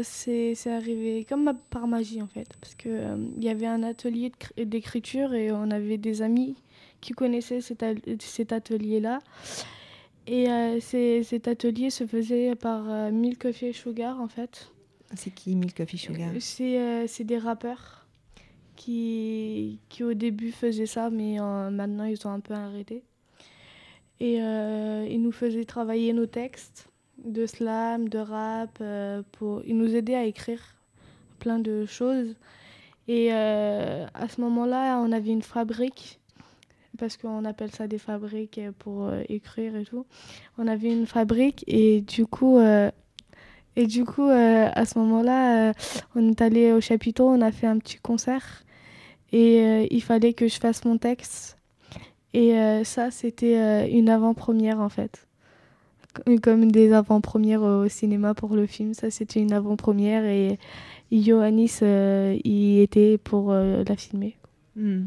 Euh, c'est c'est arrivé comme ma- par magie en fait, parce que euh, y avait un atelier d'écriture et on avait des amis qui connaissaient cet, atelier-là. Et euh, c'est- cet atelier se faisait par euh, Milk Coffee Sugar en fait. C'est qui Milk Coffee Sugar? Euh, C'est c'est des rappeurs qui, qui au début faisaient ça, mais maintenant ils ont un peu arrêté. Et ils nous faisaient travailler nos textes de slam, de rap, euh, pour... ils nous aidaient à écrire plein de choses. Et euh, à ce moment-là, on avait une fabrique, parce qu'on appelle ça des fabriques pour euh, écrire et tout. On avait une fabrique et du coup, et du coup à ce moment-là, on est allé au chapiteau, on a fait un petit concert et il fallait que je fasse mon texte. Et ça, c'était une avant-première en fait. Comme- Comme des avant-premières au cinéma pour le film. Ça, c'était une avant-première et Ioannis euh, y était pour euh, la filmer. Hmm.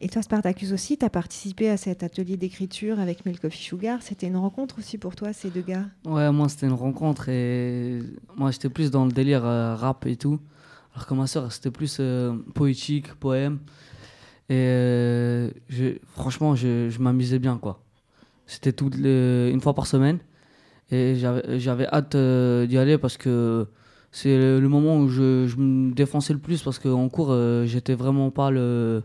Et toi, Spartacus aussi, tu as participé à cet atelier d'écriture avec Milk Coffee Sugar. C'était une rencontre aussi pour toi, ces deux gars? Ouais, moi c'était une rencontre et moi j'étais plus dans le délire euh, rap et tout. Alors que ma soeur c'était plus euh, poétique, poème. Et euh, je- franchement, je, je m'amusais bien quoi. C'était toutes les- une fois par semaine et j'avais hâte euh, d'y aller parce que c'est le, moment où je, me défonçais le plus parce qu'en cours euh, j'étais vraiment pas le,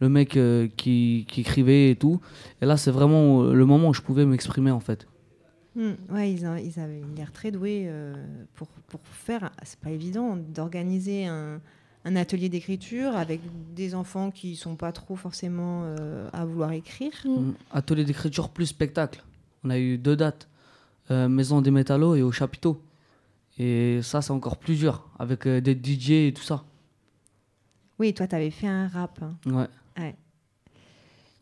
le mec euh, qui, qui écrivait et tout. Et là c'est vraiment le moment où je pouvais m'exprimer en fait. Hmm, Ouais, ils, ils avaient l'air très doués euh, pour, pour faire. C'est pas évident d'organiser un, un atelier d'écriture avec des enfants qui sont pas trop forcément euh, à vouloir écrire. Mm. Atelier d'écriture plus spectacle. On a eu deux dates. Euh, Maison des Métallos et au Chapiteau. Et ça, c'est encore plus dur, avec euh, des DJ et tout ça. Oui, toi, tu avais fait un rap. hein. Ouais. Ouais.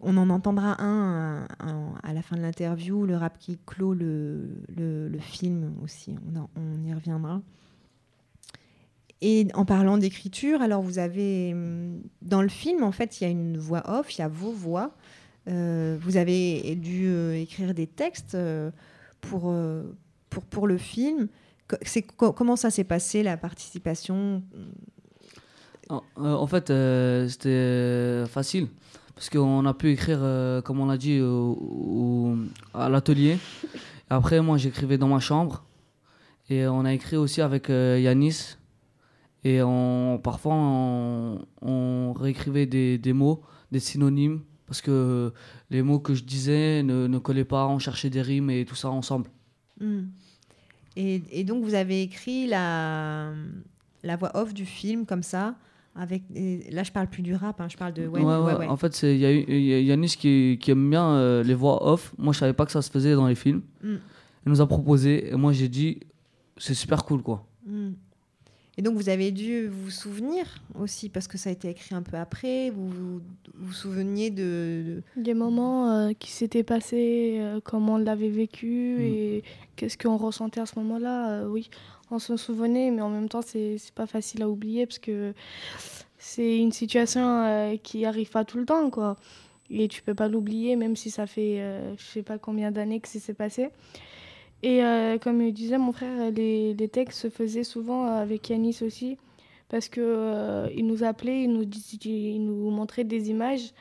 On en entendra un, un- un à la fin de l'interview, le rap qui clôt le, le- le film aussi. On, en- on y reviendra. Et en parlant d'écriture, alors vous avez hum, dans le film, en fait, il y a une voix off, il y a vos voix. Euh, vous avez dû euh, écrire des textes euh, pour, pour, pour le film. C'est co- comment ça s'est passé la participation En, euh, en fait, c'était facile. Parce qu'on a pu écrire, comme on l'a dit, au- à l'atelier. Après, moi, j'écrivais dans ma chambre. Et on a écrit aussi avec Yanis. Et on, parfois, on, on réécrivait des, des mots, des synonymes. Parce que les mots que je disais ne, ne collaient pas. On cherchait des rimes et tout ça ensemble. Hmm. Et, et donc, vous avez écrit la, la voix off du film comme ça, avec là je parle plus du rap, hein, je parle de ouais, Ouais, ouais. En fait, il y a, y Yanis qui, qui aime bien euh, les voix off. Moi, je savais pas que ça se faisait dans les films. Mm. Il nous a proposé et moi, j'ai dit, c'est super cool, quoi. Hmm. Et donc vous avez dû vous souvenir aussi, parce que ça a été écrit un peu après, vous vous, vous souveniez de... Des moments euh, qui s'étaient passés, euh, comment on l'avait vécu Mm. et qu'est-ce qu'on ressentait à ce moment-là. euh, oui, on se souvenait, mais en même temps, c'est pas facile à oublier parce que c'est une situation qui arrive pas tout le temps, quoi. Et tu peux pas l'oublier, même si ça fait je sais pas combien d'années que ça s'est passé. Et euh, comme il disait mon frère, les, les textes se faisaient souvent avec Yanis aussi, parce que euh, nous appelait, il nous, dis- il nous montrait des images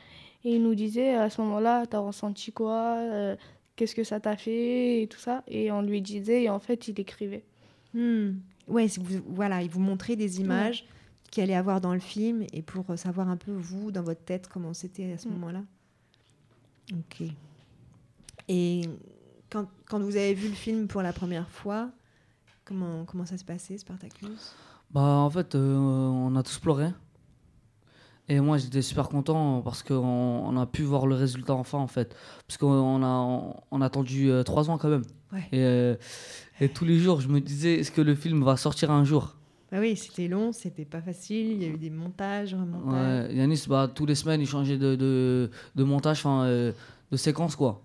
et il nous disait à ce moment-là, t'as ressenti quoi euh, Qu'est-ce que ça t'a fait Et tout ça. Et on lui disait, et en fait, il écrivait. Hmm. Ouais, vous- voilà, il vous montrait des images qu'il allait avoir dans le film et pour euh, savoir un peu vous, dans votre tête, comment c'était à ce Mm. moment-là. Ok. Et quand, quand vous avez vu le film pour la première fois, comment, comment ça se passait, Spartacus? Bah, en fait, euh, on a tous pleuré. Et moi, j'étais super content parce qu'on on a pu voir le résultat enfin, en fait. Parce qu'on a, on, on a attendu euh, trois ans quand même. Ouais. Et, euh, et tous les jours, je me disais, est-ce que le film va sortir un jour? Bah oui, c'était long, c'était pas facile, il y a eu des montages, remontages. Ouais, Yanis, bah, tous les semaines, il changeait de, de, de montage, enfin, de séquence, quoi.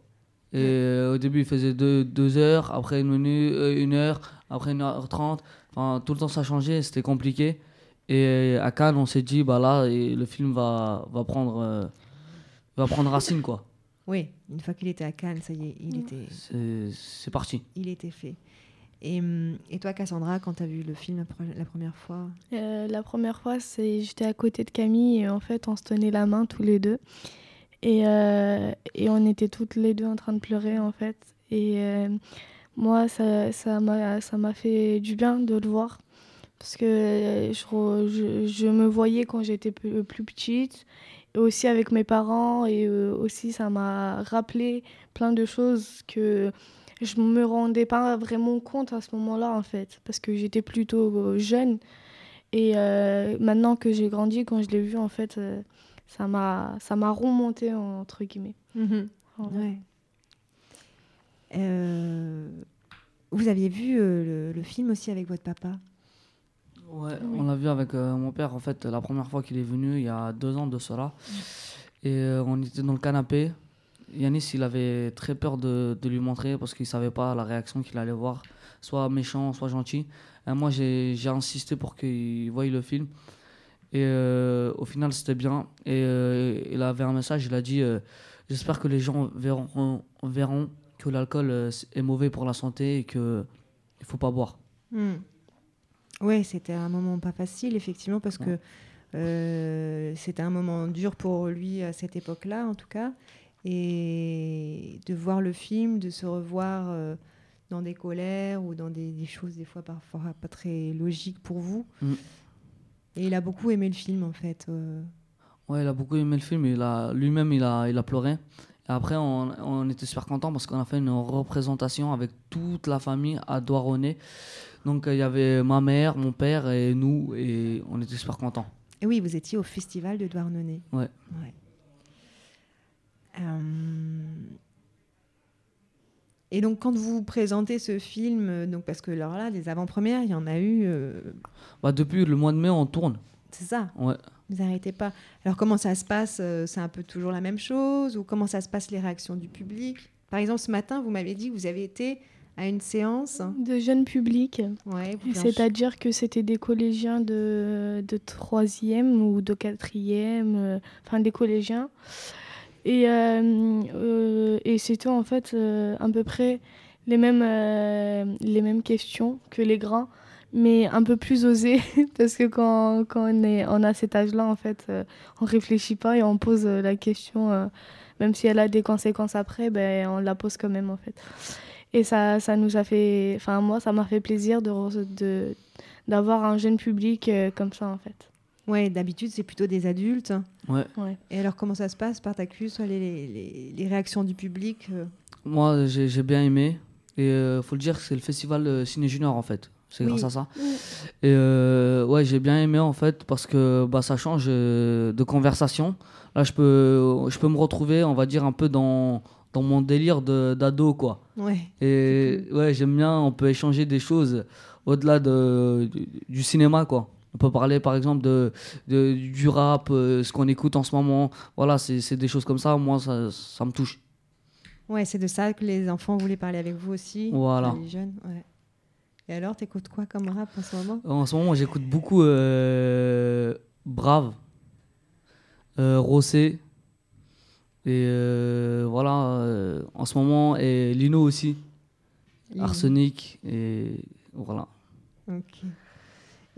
Et euh, au début, il faisait deux, deux heures, après une minute, euh, une heure, après une heure trente. Enfin, tout le temps, ça changeait, c'était compliqué. Et à Cannes, on s'est dit, bah là, le film va, va, prendre, euh, va prendre racine, quoi. Oui, une fois qu'il était à Cannes, ça y est, il était, C'est parti. il était fait. Et, et toi, Cassandra, quand tu as vu le film la, pre- la première fois? Euh, la première fois, c'est j'étais à côté de Camille et en fait, on se tenait la main tous les deux. Et, euh, et on était toutes les deux en train de pleurer en fait. Et euh, moi, ça m'a ça m'a fait du bien de le voir. Parce que euh, je, je, me voyais quand j'étais plus, petite. Et aussi avec mes parents. Et aussi, ça m'a rappelé plein de choses que je me rendais pas vraiment compte à ce moment-là en fait. Parce que j'étais plutôt jeune. Et maintenant que j'ai grandi, quand je l'ai vu, en fait, ça m'a ça m'a remonté, entre guillemets. Mhm. Ouais. Euh, vous aviez vu euh, le, le film aussi avec votre papa? Ouais, on l'a vu avec euh, mon père, en fait, la première fois qu'il est venu, il y a deux ans de cela. Et euh, on était dans le canapé. Yanis, il avait très peur de, de lui montrer parce qu'il savait pas la réaction qu'il allait voir, soit méchant, soit gentil. Et moi, j'ai j'ai insisté pour qu'il voie le film. Et euh, au final, c'était bien. Et euh, il avait un message, il a dit euh, J'espère que les gens verront, verront que l'alcool est mauvais pour la santé et qu'il ne faut pas boire. Hmm. Oui, c'était un moment pas facile, effectivement, parce que c'était un moment dur pour lui à cette époque-là, en tout cas. Et de voir le film, de se revoir dans des colères ou dans des, des choses, des fois, parfois pas très logiques pour vous. Mm. Et il a beaucoup aimé le film, en fait. euh. Ouais, il a beaucoup aimé le film. Il a lui-même, il a, il a pleuré. Et après, on, on était super contents parce qu'on a fait une représentation avec toute la famille à Douarnenez. Donc, il y avait ma mère, mon père et nous, et on était super contents. Et oui, vous étiez au festival de Douarnenez. Ouais. Ouais. Euh, Et donc, quand vous présentez ce film, euh, donc parce que alors là, les avant-premières, il y en a eu. euh, Bah, depuis le mois de mai, on tourne. C'est ça. Ouais. Vous n'arrêtez pas. Alors, comment ça se passe euh, C'est un peu toujours la même chose Ou comment ça se passe les réactions du public? Par exemple, ce matin, vous m'avez dit que vous avez été à une séance. De jeunes publics. Ouais, vous C'est-à-dire que c'était des collégiens de, de 3e ou de 4e, euh, enfin des collégiens. Et, euh, euh, et c'était en fait euh, à peu près les mêmes, les mêmes questions que les grands, mais un peu plus osées, parce que quand, quand on, est, on a cet âge-là, en fait, on réfléchit pas et on pose la question, même si elle a des conséquences après, ben, on la pose quand même, en fait. Et ça, ça nous a fait, enfin moi, ça m'a fait plaisir d'avoir un jeune public comme ça, en fait. Ouais, d'habitude, c'est plutôt des adultes. Ouais. Ouais. Et alors, comment ça se passe, Spartacus les, les, les- réactions du public euh, Moi, j'ai bien aimé. Et euh, faut le dire, c'est le festival euh, Ciné Junior en fait. C'est Oui. grâce à ça. Et euh, ouais, j'ai bien aimé en fait parce que bah, ça change de conversation. Là, je peux, je peux me retrouver, on va dire, un peu dans, dans mon délire d'ado, quoi. Ouais. Et ouais, j'aime bien, on peut échanger des choses au-delà de, du, du cinéma, quoi. On peut parler par exemple de, de- du rap, euh, ce qu'on écoute en ce moment. Voilà, c'est des choses comme ça, moi, ça, ça me touche. Ouais, c'est de ça que les enfants voulaient parler avec vous aussi. Voilà. Les jeunes, ouais. Et alors, t'écoutes quoi comme rap en ce moment? En ce moment, j'écoute beaucoup euh, Brave, euh, Rossé, et euh, voilà, en ce moment, et Lino aussi, Lino. Arsenic, et voilà. Ok.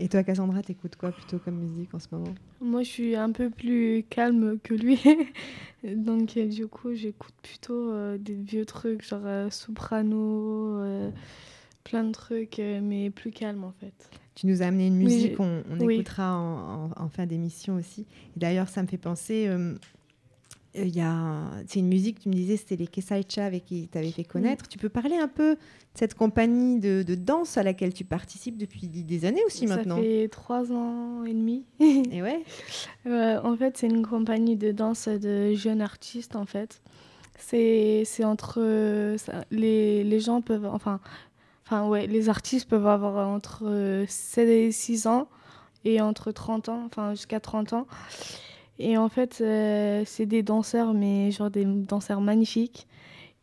Et toi, Cassandra, t'écoutes quoi plutôt comme musique en ce moment? Moi, je suis un peu plus calme que lui. Donc, euh, du coup, j'écoute plutôt euh, des vieux trucs, genre euh, Soprano, euh, plein de trucs, mais plus calme en fait. Tu nous as amené une musique on oui. écoutera en, en- en fin d'émission aussi. Et D'ailleurs, ça me fait penser. Euh, il y a, c'est une musique, tu me disais, c'était les Kesaicha avec qui tu avais fait connaître. Tu peux parler un peu de cette compagnie de, de danse à laquelle tu participes depuis des années aussi maintenant Ça fait trois ans et demi. Et ouais Euh, En fait, c'est une compagnie de danse de jeunes artistes, en fait. C'est c'est entre... ça- les, les gens peuvent... Enfin, enfin, ouais, les artistes peuvent avoir entre euh, 7 et 6 ans et entre 30 ans, enfin, jusqu'à 30 ans. Et en fait, euh, c'est des danseurs, mais genre des danseurs magnifiques.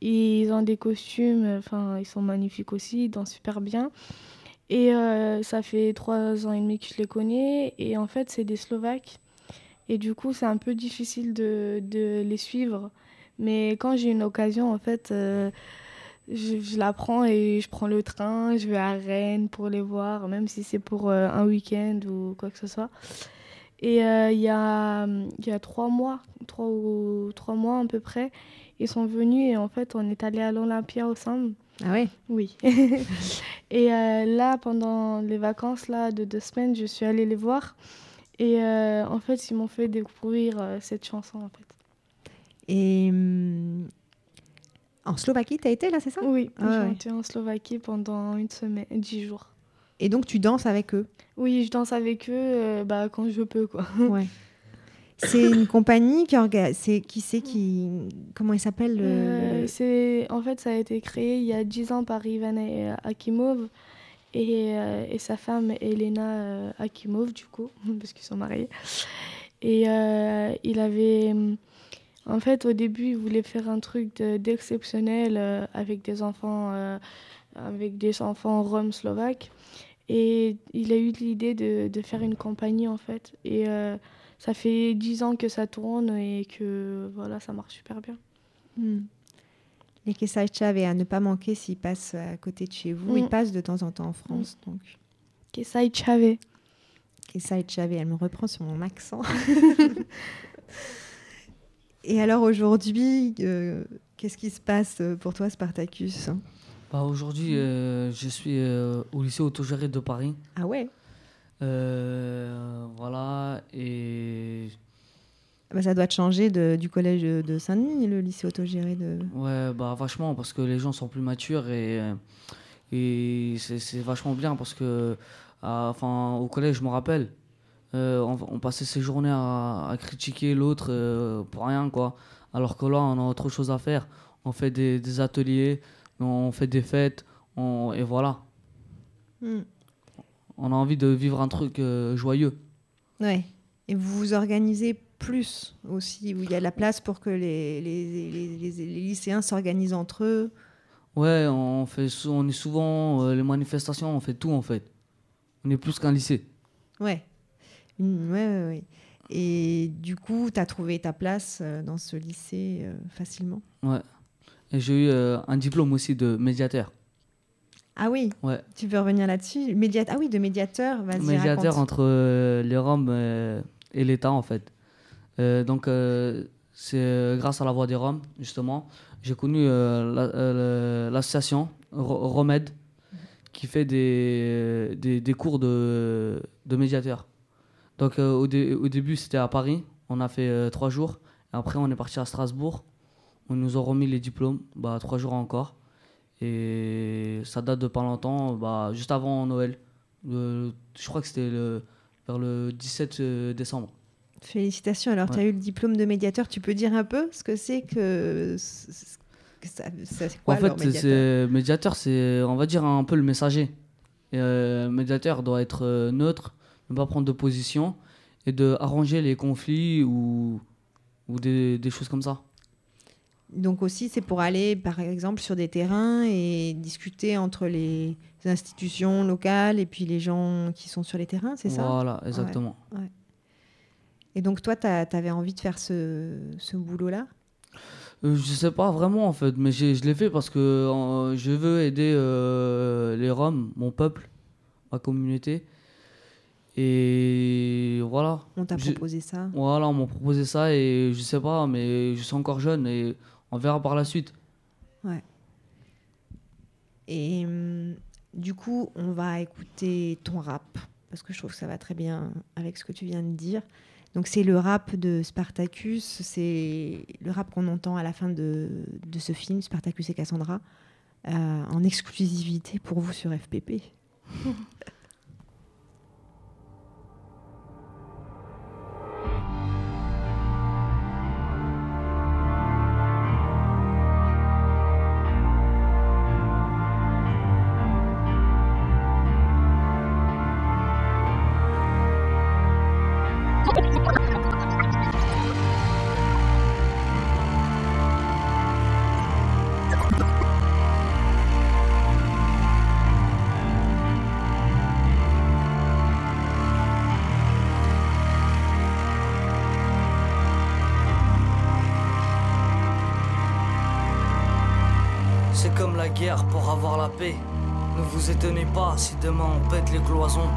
Ils ont des costumes, enfin, ils sont magnifiques aussi, ils dansent super bien. Et euh, ça fait trois ans et demi que je les connais. Et en fait, c'est des Slovaques. Et du coup, c'est un peu difficile de, de les suivre. Mais quand j'ai une occasion, en fait, euh, je, la prends et je prends le train, je vais à Rennes pour les voir, même si c'est pour un week-end ou quoi que ce soit. Et euh, il y, a, y a trois mois, trois, ou, trois mois à peu près, ils sont venus et en fait, on est allé à l'Olympia ensemble. Ah ouais? Oui. et euh, là, pendant les vacances là, de deux semaines, je suis allée les voir. Et euh, en fait, ils m'ont fait découvrir cette chanson. En fait. Et hum, en Slovaquie, tu as été là, c'est ça? Oui, Ah ouais. j'ai été en Slovaquie pendant une semaine, dix jours. Et donc, tu danses avec eux Oui, je danse avec eux euh, bah, quand je peux. Quoi. Ouais. C'est une compagnie qui organise. C'est qui c'est qui comment il s'appelle le- Euh, c'est en fait ça a été créé il y a 10 ans par Ivan euh, Akimov et, euh, et sa femme Elena Akimov du coup parce qu'ils sont mariés et euh, il avait en fait au début il voulait faire un truc de- d'exceptionnel avec des enfants avec des enfants roms slovaques et il a eu l'idée de, de faire une compagnie en fait et euh, ça fait 10 ans que ça tourne et que voilà ça marche super bien Hmm. Les Kesaicha et à ne pas manquer s'ils passent à côté de chez vous. Mm. Ils passent de temps en temps en France. Donc. Kesai Chave. Kesaicha, elle me reprend sur mon accent. Et alors aujourd'hui, euh, qu'est-ce qui se passe pour toi, Spartacus? Bah, Aujourd'hui, euh, je suis euh, au lycée autogéré de Paris. Ah ouais? Euh, Voilà, et Bah, Ça doit te changer de- du collège de, de Saint-Denis, le lycée autogéré de... Ouais, bah vachement, parce que les gens sont plus matures et, et c'est c'est vachement bien parce que, enfin, au collège, je me rappelle, on, on passait ses journées à, à critiquer l'autre pour rien, quoi. Alors que là, on a autre chose à faire. On fait des, des ateliers, on fait des fêtes, on- et voilà. Hmm. On a envie de vivre un truc euh, joyeux. Ouais. Et vous vous organisez plus aussi, où il y a de la place pour que les, les, les- les- les lycéens s'organisent entre eux. Ouais, on, fait, on est souvent, euh, les manifestations, on fait tout en fait. On est plus qu'un lycée. Ouais. Ouais, ouais, ouais. Et du coup, tu as trouvé ta place euh, dans ce lycée facilement? Ouais. Et j'ai eu euh, un diplôme aussi de médiateur. Ah oui Ouais. Tu veux revenir là-dessus? Ah oui, de médiateur, vas-y, médiateur raconte. entre euh, les Roms euh, et l'État en fait. Donc c'est grâce à la voix des Roms justement, j'ai connu la- l'association Ro- Romed qui fait des, des, des cours de, de médiateur. Donc au, dé- au début c'était à Paris, on a fait trois jours. Et après on est parti à Strasbourg, on nous a remis les diplômes, bah, trois jours encore. Et ça date de pas longtemps, bah, juste avant Noël. Je crois que c'était le, vers le 17 euh, décembre. Félicitations. Alors, tu as Ouais. eu le diplôme de médiateur. Tu peux dire un peu ce que c'est que. que ça, ça- c'est quoi en fait, médiateur c'est médiateur, c'est on va dire un peu le messager. Et, euh, médiateur doit être euh, neutre, ne pas prendre de position et de arranger les conflits ou, ou des, des choses comme ça. Donc aussi, c'est pour aller, par exemple, sur des terrains et discuter entre les institutions locales et puis les gens qui sont sur les terrains, c'est ça? Voilà, exactement. ouais. Et donc toi, tu avais envie de faire ce, ce boulot-là? Euh, je sais pas vraiment en fait, mais je l'ai fait parce que euh, je veux aider euh, les Roms, mon peuple, ma communauté. Et voilà. On t'a proposé ça? Voilà, on m'a proposé ça et je sais pas, mais je suis encore jeune et on verra par la suite. Ouais. Et hum, du coup, on va écouter ton rap, parce que je trouve que ça va très bien avec ce que tu viens de dire. Donc c'est le rap de Spartacus, c'est le rap qu'on entend à la fin de, de ce film, Spartacus et Cassandra, euh, en exclusivité pour vous sur FPP. C'est comme la guerre pour avoir la paix. Ne vous étonnez pas si demain on pète les cloisons.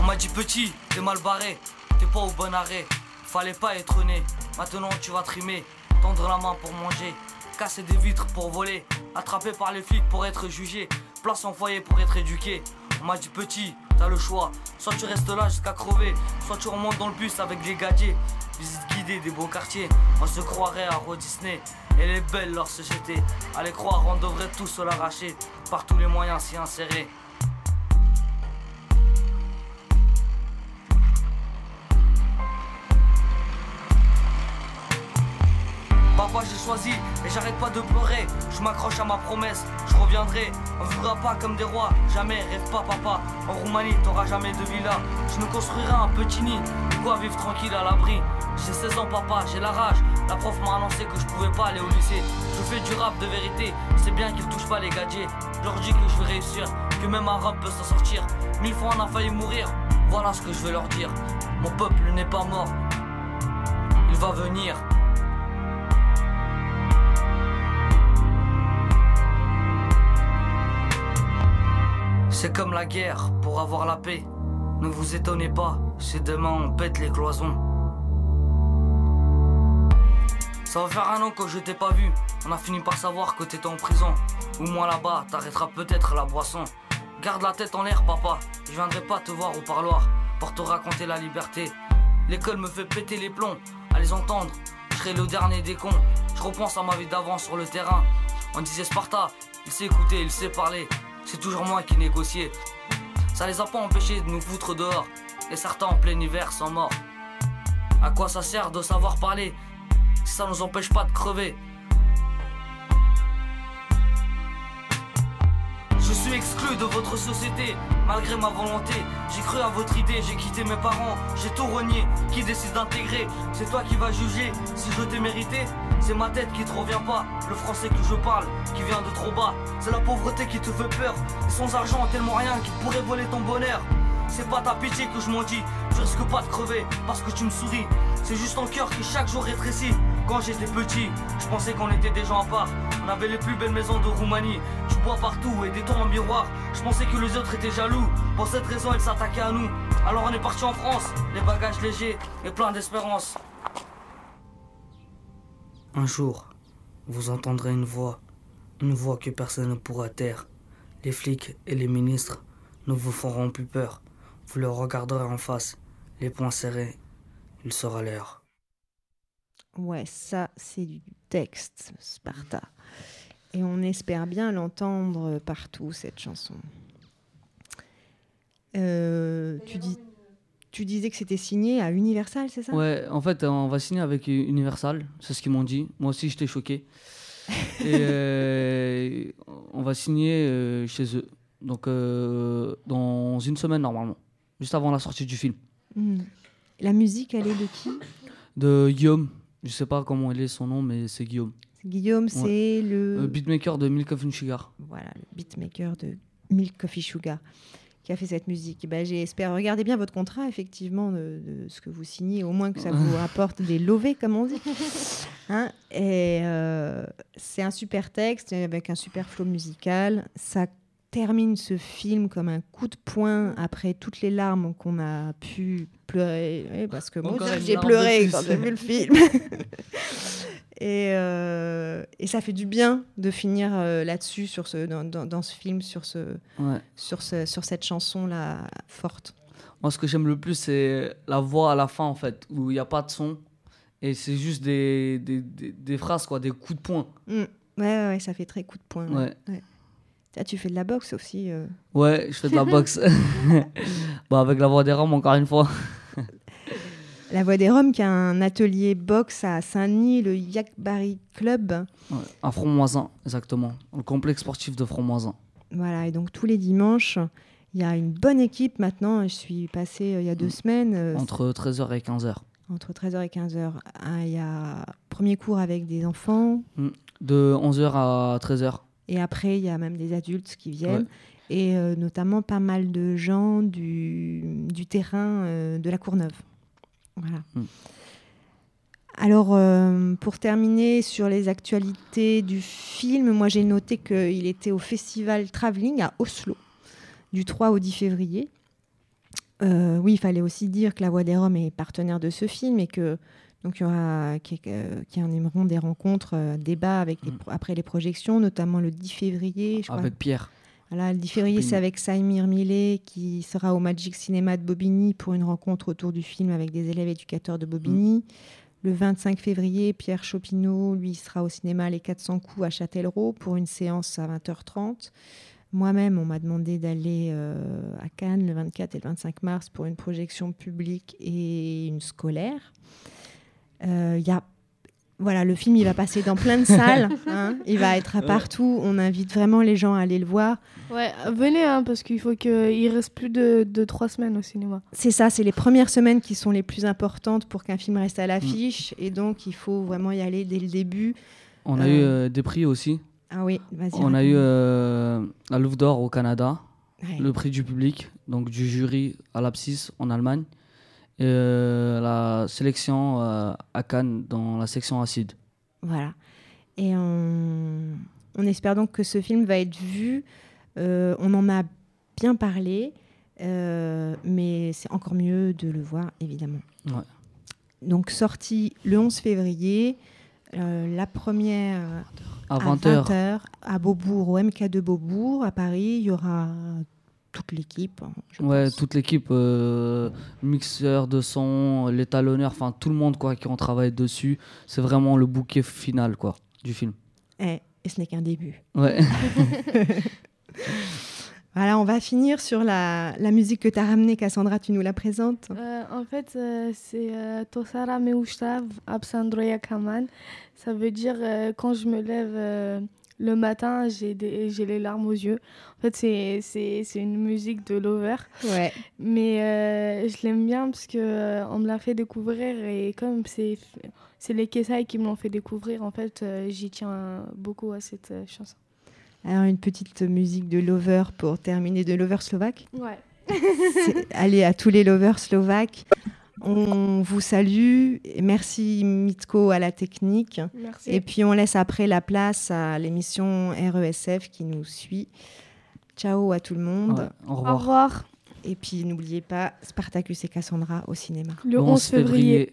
On m'a dit petit, t'es mal barré, t'es pas au bon arrêt. Fallait pas être né, maintenant tu vas trimer, tendre la main pour manger, casser des vitres pour voler, attrapé par les flics pour être jugé, place en foyer pour être éduqué. On m'a dit petit, t'as le choix, soit tu restes là jusqu'à crever, soit tu remontes dans le bus avec des gadgets. Visite guidée des beaux quartiers, on se croirait à Walt Disney. Elle est belle leur société, allez croire on devrait tous l'arracher, par tous les moyens s'y insérer. Papa j'ai choisi et j'arrête pas de pleurer. Je m'accroche à ma promesse, je reviendrai. On vivra pas comme des rois, jamais rêve pas papa. En Roumanie t'auras jamais de villa. Je me construirai un petit nid. De vivre tranquille à l'abri. J'ai 16 ans papa, j'ai la rage. La prof m'a annoncé que je pouvais pas aller au lycée. Je fais du rap de vérité. C'est bien qu'ils touchent pas les gadgets. Je leur dis que je vais réussir Que même un rap peut s'en sortir. Mille fois on a failli mourir. Voilà ce que je veux leur dire. Mon peuple n'est pas mort. Il va venir C'est comme la guerre pour avoir la paix. Ne vous étonnez pas si demain on pète les cloisons. Ça va faire un an que je t'ai pas vu. On a fini par savoir que t'étais en prison. Ou moi là-bas, t'arrêteras peut-être la boisson. Garde la tête en l'air, papa. Je viendrai pas te voir au parloir pour te raconter la liberté. L'école me fait péter les plombs. À les entendre, je serai le dernier des cons. Je repense à ma vie d'avant sur le terrain. On disait Sparta, il sait écouter, il sait parler. C'est toujours moi qui négociais. Ça les a pas empêchés de nous foutre dehors. Et certains en plein hiver sont morts. À quoi ça sert de savoir parler si ça nous empêche pas de crever? Exclu de votre société, malgré ma volonté. J'ai cru à votre idée, j'ai quitté mes parents, j'ai tout renié. Qui décide d'intégrer? C'est toi qui vas juger si je t'ai mérité. C'est ma tête qui te revient pas, le français que je parle, qui vient de trop bas. C'est la pauvreté qui te fait peur. Sans argent, tellement rien qui pourrait voler ton bonheur. C'est pas ta pitié que je m'en dis, je risque pas de crever parce que tu me souris. C'est juste ton cœur qui chaque jour rétrécit. Quand j'étais petit, je pensais qu'on était des gens à part. On avait les plus belles maisons de Roumanie. Du bois partout et des toits en miroir. Je pensais que les autres étaient jaloux. Pour cette raison, ils s'attaquaient à nous. Alors on est parti en France, les bagages légers et plein d'espérance. Un jour, vous entendrez une voix, une voix que personne ne pourra taire. Les flics et les ministres ne vous feront plus peur. Vous leur regarderez en face, les poings serrés. Il sera l'heure. Ouais, ça, c'est du texte, Sparta. Et on espère bien l'entendre partout, cette chanson. Euh, tu, dis, tu disais que c'était signé à Universal, c'est ça? Ouais, en fait, on va signer avec Universal, c'est ce qu'ils m'ont dit. Moi aussi, j'étais choqué. Et euh, on va signer euh, chez eux. Donc, euh, dans une semaine, normalement. Juste avant la sortie du film. Hmm. La musique, elle est de qui? De Guillaume. Je sais pas comment il est son nom, mais c'est Guillaume. Guillaume, c'est le... Euh, beatmaker de Milk Coffee Sugar. Voilà, le beatmaker de Milk Coffee Sugar qui a fait cette musique. Ben, J'espère. Regardez bien votre contrat, effectivement, de, de, ce que vous signez, au moins que ça vous apporte des lovés, comme on dit. Hein Et euh, c'est un super texte avec un super flow musical. Ça termine ce film comme un coup de poing après toutes les larmes qu'on a pu pleurer. Oui, parce que moi, j'ai pleuré quand j'ai vu le film. Et, euh, et, ça fait du bien de finir euh, là-dessus, sur ce, dans, dans, dans, ce film, sur, ce, ouais. sur, ce, sur cette chanson-là forte. Moi, ce que j'aime le plus, c'est la voix à la fin, en fait, où il n'y a pas de son. Et c'est juste des, des, des, des, phrases, quoi, des coups de poing. Mmh. Ouais, ouais, ça fait très coup de poing. Ouais. ouais. Ah, tu fais de la boxe aussi euh... Ouais, je fais de la boxe. bon, avec la voix des Roms, encore une fois. La Voix des Roms qui a un atelier boxe à Saint-Denis, le Yakbari Club. Ouais, à Fromoisin, exactement. Le complexe sportif de Fromoisin. Voilà, et donc tous les dimanches, il y a une bonne équipe maintenant. Je suis passée euh, il y a deux semaines. Euh, Entre 13h et 15h. Entre 13h et 15h. Ah, il y a premier cours avec des enfants. De 11h à 13h. Et après, il y a même des adultes qui viennent. Ouais. Et euh, notamment pas mal de gens du, du terrain euh, de la Courneuve. Voilà. Mm. Alors, euh, pour terminer sur les actualités du film, moi j'ai noté qu'il était au festival Travelling à Oslo, du 3 au 10 février. Euh, oui, il fallait aussi dire que La Voix des Roms est partenaire de ce film et que donc il y aura qui, euh, qui animeront des rencontres, euh, débats avec les, après les projections, notamment le 10 février. Je avec crois. Pierre. Voilà, le 10 février, c'est avec Saïmir Millet qui sera au Magic Cinéma de Bobigny pour une rencontre autour du film avec des élèves éducateurs de Bobigny. Mmh. Le 25 février, Pierre Chopineau, lui, sera au cinéma Les 400 coups à Châtellerault pour une séance à 20h30. Moi-même, on m'a demandé d'aller euh, à Cannes le 24 et le 25 mars pour une projection publique et une scolaire. Il euh, y a voilà, le film, il va passer dans plein de salles. Hein, il va être à partout. On invite vraiment les gens à aller le voir. Ouais, venez, hein, parce qu'il faut qu'il reste plus de, de, trois semaines au cinéma. C'est ça, c'est les premières semaines qui sont les plus importantes pour qu'un film reste à l'affiche. Mmh. Et donc, il faut vraiment y aller dès le début. On euh... a eu euh, des prix aussi. Ah oui, vas-y. On a eu euh, la Louvre d'Or au Canada, ouais. le prix du public, donc du jury à l'Apsis en Allemagne euh, la sélection euh, à Cannes dans la section acide. Voilà. Et on, on, espère donc que ce film va être vu. Euh, on en a bien parlé, mais c'est encore mieux de le voir, évidemment. Ouais. Donc, sorti le 11 février, la première à 20h 20 à Beaubourg, au MK de Beaubourg, à Paris. Il y aura toute l'équipe. Hein, ouais, pense. toute l'équipe, euh, mixeur de son, les talonneurs, enfin tout le monde quoi qui ont travaillé dessus. C'est vraiment le bouquet final quoi du film. Et, et ce n'est qu'un début. Ouais. voilà, on va finir sur la, la musique que tu as ramenée, Cassandra, tu nous la présentes euh, En fait, euh, c'est euh, Tosara Meushtav Absandroya Kaman. Ça veut dire quand je me lève le matin, j'ai les larmes aux yeux. En fait, c'est une musique de Lover. Ouais. Mais euh, je l'aime bien parce qu'on euh, me l'a fait découvrir et comme c'est les Kessai qui me l'ont fait découvrir, en fait, euh, j'y tiens beaucoup à cette chanson. Alors, une petite musique de Lover pour terminer, de Lover slovaque Ouais. Allez, à tous les lovers slovaques. On vous salue. Merci Mitko à la technique. Merci. Et puis on laisse après la place à l'émission RESF qui nous suit. Ciao à tout le monde. Au revoir. Au revoir. Et puis n'oubliez pas Spartacus et Cassandra au cinéma. Le 11 février. février.